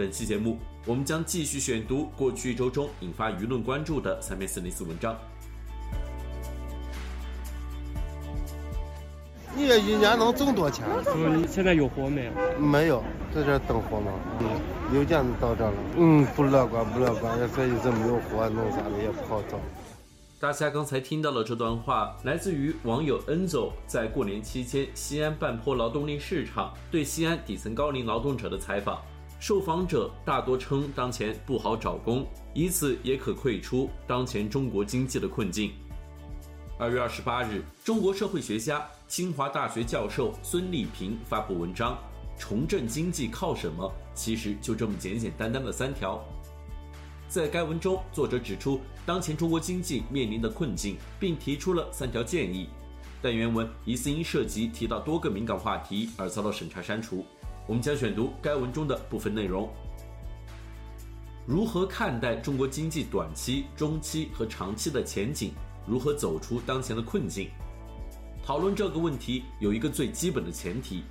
本期节目，我们将继续选读过去一周中引发舆论关注的三篇四零四文章。你这一年能挣多钱？嗯，你现在有活没有？没有，在这等活吗？嗯，邮件到这了。嗯，不乐观，不乐观。所以这没有活，弄啥的也不好找。大家刚才听到了这段话，来自于网友恩走在过年期间西安半坡劳动力市场对西安底层高龄劳动者的采访。受访者大多称当前不好找工，以此也可窥出当前中国经济的困境。二月二十八日，中国社会学家、清华大学教授孙立平发布文章：“重振经济靠什么？”其实就这么简简单单的三条。在该文中，作者指出当前中国经济面临的困境，并提出了三条建议，但原文疑似因涉及提到多个敏感话题而遭到审查删除。我们将选读该文中的部分内容。如何看待中国经济短期、中期和长期的前景？如何走出当前的困境？讨论这个问题有一个最基本的前提：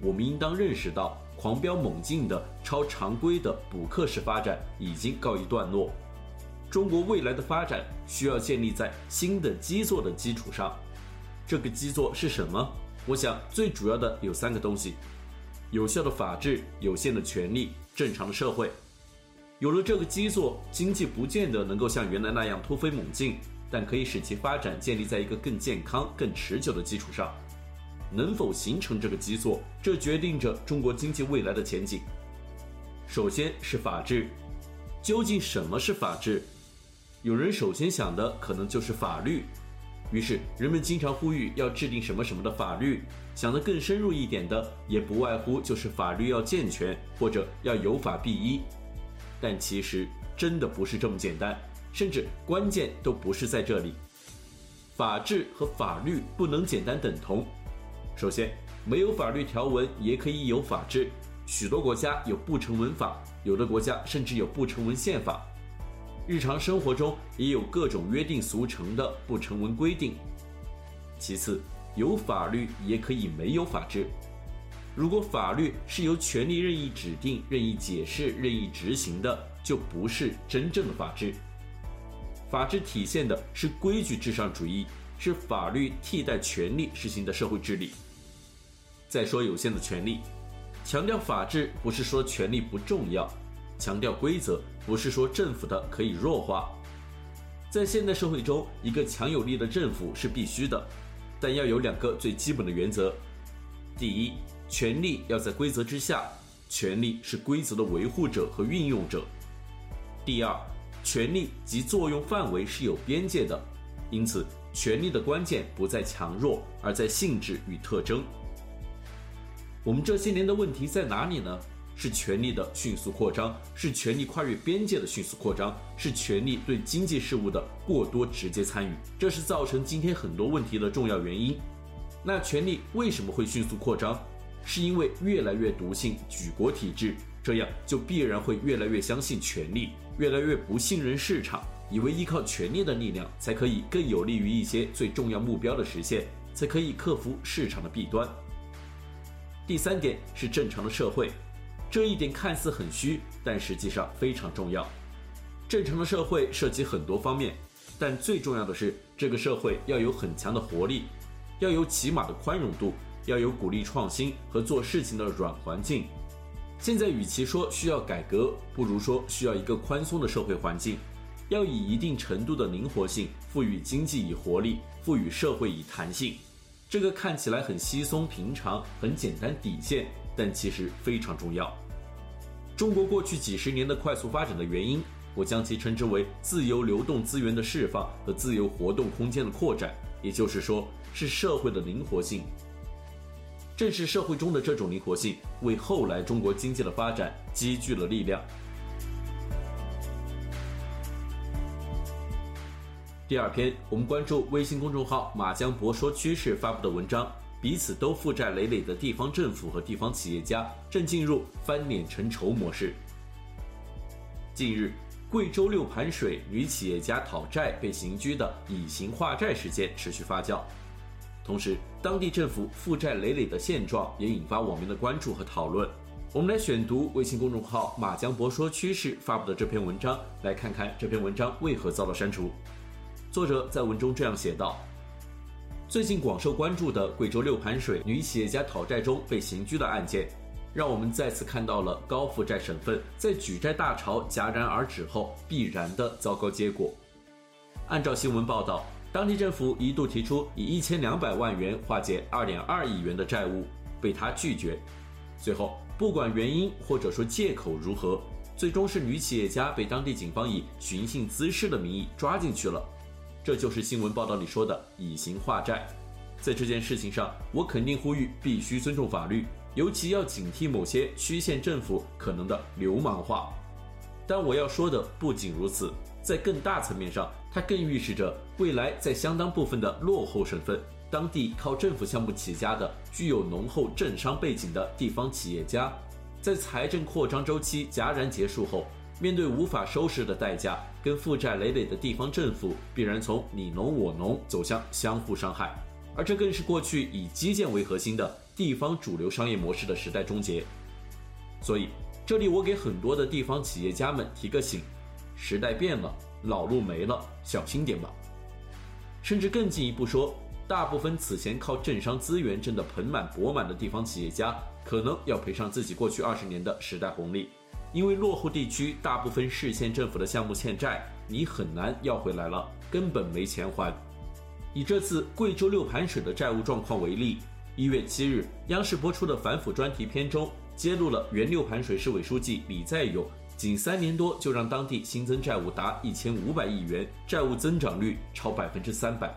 我们应当认识到，狂飙猛进的超常规的补课式发展已经告一段落。中国未来的发展需要建立在新的基座的基础上。这个基座是什么？我想最主要的有三个东西。有效的法治、有限的权利、正常的社会，有了这个基座，经济不见得能够像原来那样突飞猛进，但可以使其发展建立在一个更健康、更持久的基础上。能否形成这个基座，这决定着中国经济未来的前景。首先是法治，究竟什么是法治？有人首先想的可能就是法律。于是，人们经常呼吁要制定什么什么的法律。想得更深入一点的，也不外乎就是法律要健全，或者要有法必依。但其实真的不是这么简单，甚至关键都不是在这里。法治和法律不能简单等同。首先，没有法律条文也可以有法治。许多国家有不成文法，有的国家甚至有不成文宪法。日常生活中也有各种约定俗成的不成文规定。其次，有法律也可以没有法治。如果法律是由权力任意指定、任意解释、任意执行的，就不是真正的法治。法治体现的是规矩至上主义，是法律替代权力实行的社会治理。再说有限的权利，强调法治不是说权力不重要。强调规则不是说政府的可以弱化，在现代社会中，一个强有力的政府是必须的，但要有两个最基本的原则：第一，权力要在规则之下，权力是规则的维护者和运用者；第二，权力及作用范围是有边界的，因此，权力的关键不在强弱，而在性质与特征。我们这些年的问题在哪里呢？是权力的迅速扩张，是权力跨越边界的迅速扩张，是权力对经济事务的过多直接参与，这是造成今天很多问题的重要原因。那权力为什么会迅速扩张？是因为越来越笃信举国体制，这样就必然会越来越相信权力，越来越不信任市场，以为依靠权力的力量才可以更有利于一些最重要目标的实现，才可以克服市场的弊端。第三点是正常的社会。这一点看似很虚，但实际上非常重要。正常的社会涉及很多方面，但最重要的是，这个社会要有很强的活力，要有起码的宽容度，要有鼓励创新和做事情的软环境。现在与其说需要改革，不如说需要一个宽松的社会环境，要以一定程度的灵活性赋予经济以活力，赋予社会以弹性。这个看起来很稀松平常、很简单底线。但其实非常重要。中国过去几十年的快速发展的原因，我将其称之为自由流动资源的释放和自由活动空间的扩展，也就是说，是社会的灵活性。正是社会中的这种灵活性，为后来中国经济的发展积聚了力量。第二篇，我们关注微信公众号“马江博说趋势”发布的文章：彼此都负债累累的地方政府和地方企业家正进入翻脸成仇模式。近日，贵州六盘水女企业家讨债被刑拘的以刑化债事件持续发酵。同时，当地政府负债累累的现状也引发网民的关注和讨论。我们来选读微信公众号“马江博说趋势”发布的这篇文章，来看看这篇文章为何遭到删除。作者在文中这样写道：“最近广受关注的贵州六盘水女企业家讨债中被刑拘的案件，让我们再次看到了高负债省份在举债大潮戛然而止后必然的糟糕结果。按照新闻报道。”当地政府一度提出以一千两百万元化解二点二亿元的债务，被他拒绝。最后，不管原因或者说借口如何，最终是女企业家被当地警方以寻衅滋事的名义抓进去了。这就是新闻报道里说的以刑化债。在这件事情上，我肯定呼吁必须尊重法律，尤其要警惕某些区县政府可能的流氓化。但我要说的不仅如此。在更大层面上，它更预示着未来在相当部分的落后省份，当地靠政府项目起家的、具有浓厚政商背景的地方企业家，在财政扩张周期戛然结束后，面对无法收拾的代价，跟负债累累的地方政府必然从你侬我侬走向相互伤害，而这更是过去以基建为核心的地方主流商业模式的时代终结。所以，这里我给很多的地方企业家们提个醒。时代变了，老路没了，小心点吧。甚至更进一步说，大部分此前靠政商资源挣得盆满钵满的地方企业家，可能要赔上自己过去二十年的时代红利，因为落后地区大部分市县政府的项目欠债，你很难要回来了，根本没钱还。以这次贵州六盘水的债务状况为例，一月七日，央视播出的反腐专题片中，揭露了原六盘水市委书记李在勇。仅三年多就让当地新增债务达一千五百亿元，债务增长率超百分之三百。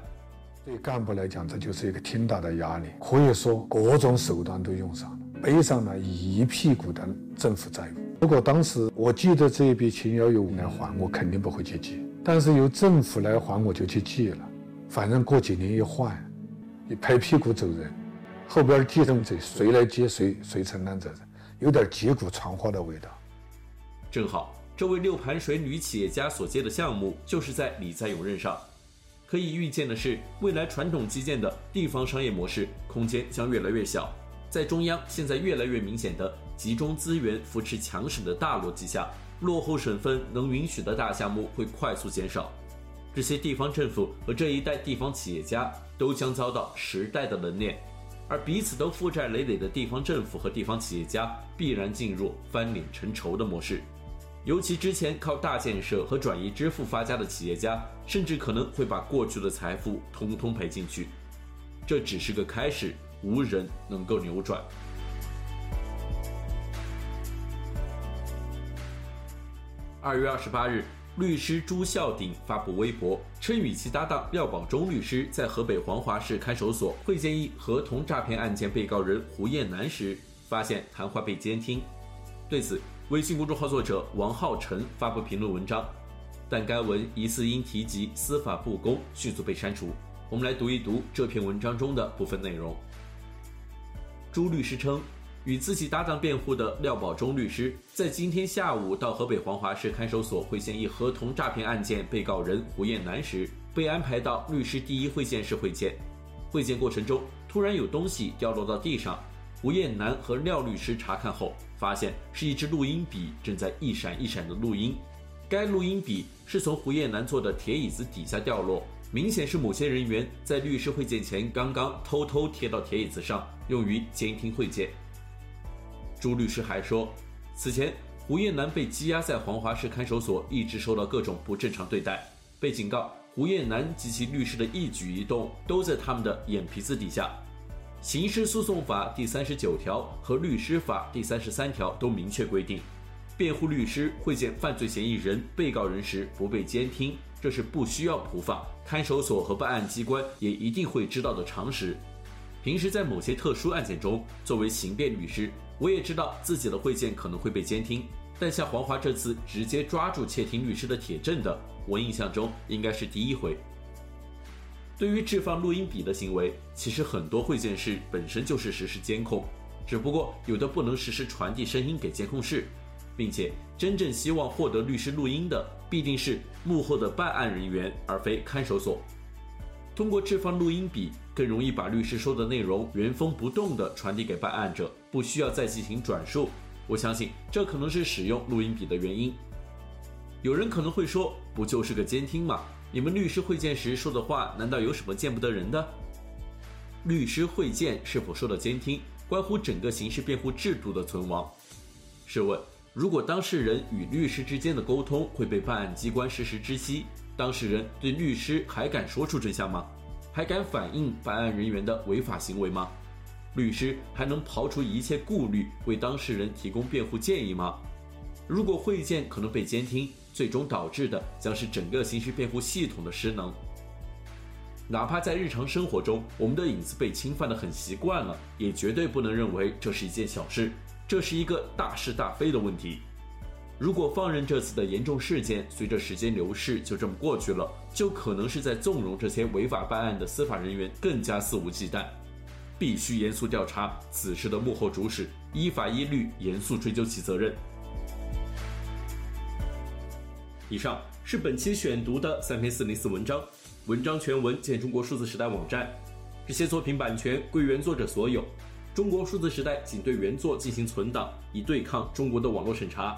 对干部来讲，这就是一个挺大的压力，可以说各种手段都用上了，背上了一屁股的政府债务。如果当时我记得这一笔钱要由我来还，我肯定不会去借。但是由政府来还，我就去借了。反正过几年一换，你拍屁股走人，后边继承者谁来接谁谁承担责任，有点击鼓传花的味道。正好，这位六盘水女企业家所接的项目就是在李在镕任上。可以预见的是，未来传统基建的地方商业模式空间将越来越小。在中央现在越来越明显的集中资源扶持强省的大逻辑下，落后省份能允许的大项目会快速减少。这些地方政府和这一代地方企业家都将遭到时代的冷脸，而彼此都负债累累的地方政府和地方企业家必然进入翻脸成仇的模式。尤其之前靠大建设和转移支付发家的企业家，甚至可能会把过去的财富通通赔进去。这只是个开始，无人能够扭转。二月二十八日，律师朱孝鼎发布微博，称与其搭档廖宝忠律师在河北黄骅市看守所会见一合同诈骗案件被告人胡艳南时，发现谈话被监听。对此，微信公众号作者王浩辰发布评论文章，但该文疑似因提及司法不公，迅速被删除。我们来读一读这篇文章中的部分内容。朱律师称，与自己搭档辩护的廖宝忠律师在今天下午到河北黄骅市看守所会见一合同诈骗案件被告人胡艳南时，被安排到律师第一会见室会见。会见过程中，突然有东西掉落到地上。胡艳南和廖律师查看后，发现是一支录音笔正在一闪一闪的录音。该录音笔是从胡艳南坐的铁椅子底下掉落，明显是某些人员在律师会见前刚刚偷偷贴到铁椅子上，用于监听会见。朱律师还说，此前胡燕南被羁押在黄骅市看守所，一直受到各种不正常对待，被警告胡燕南及其律师的一举一动都在他们的眼皮子底下。刑事诉讼法第三十九条和律师法第三十三条都明确规定，辩护律师会见犯罪嫌疑人、被告人时不被监听，这是不需要普法，看守所和办案机关也一定会知道的常识。平时在某些特殊案件中，作为刑辩律师，我也知道自己的会见可能会被监听。但像黄华这次直接抓住窃听律师的铁证的，我印象中应该是第一回。对于置放录音笔的行为，其实很多会见室本身就是实时监控，只不过有的不能实时传递声音给监控室，并且真正希望获得律师录音的，必定是幕后的办案人员，而非看守所。通过置放录音笔，更容易把律师说的内容原封不动地传递给办案者，不需要再进行转述。我相信这可能是使用录音笔的原因。有人可能会说，不就是个监听吗？你们律师会见时说的话，难道有什么见不得人的？律师会见是否受到监听，关乎整个刑事辩护制度的存亡。试问，如果当事人与律师之间的沟通会被办案机关实时知悉，当事人对律师还敢说出真相吗？还敢反映办案人员的违法行为吗？律师还能刨除一切顾虑，为当事人提供辩护建议吗？如果会见可能被监听，最终导致的将是整个刑事辩护系统的失能。哪怕在日常生活中，我们的隐私被侵犯的很习惯了，也绝对不能认为这是一件小事，这是一个大是大非的问题。如果放任这次的严重事件随着时间流逝就这么过去了，就可能是在纵容这些违法办案的司法人员更加肆无忌惮。必须严肃调查此事的幕后主使，依法依律严肃追究其责任。以上是本期选读的三篇四零四文章，文章全文见中国数字时代网站。这些作品版权归原作者所有，中国数字时代仅对原作进行存档，以对抗中国的网络审查。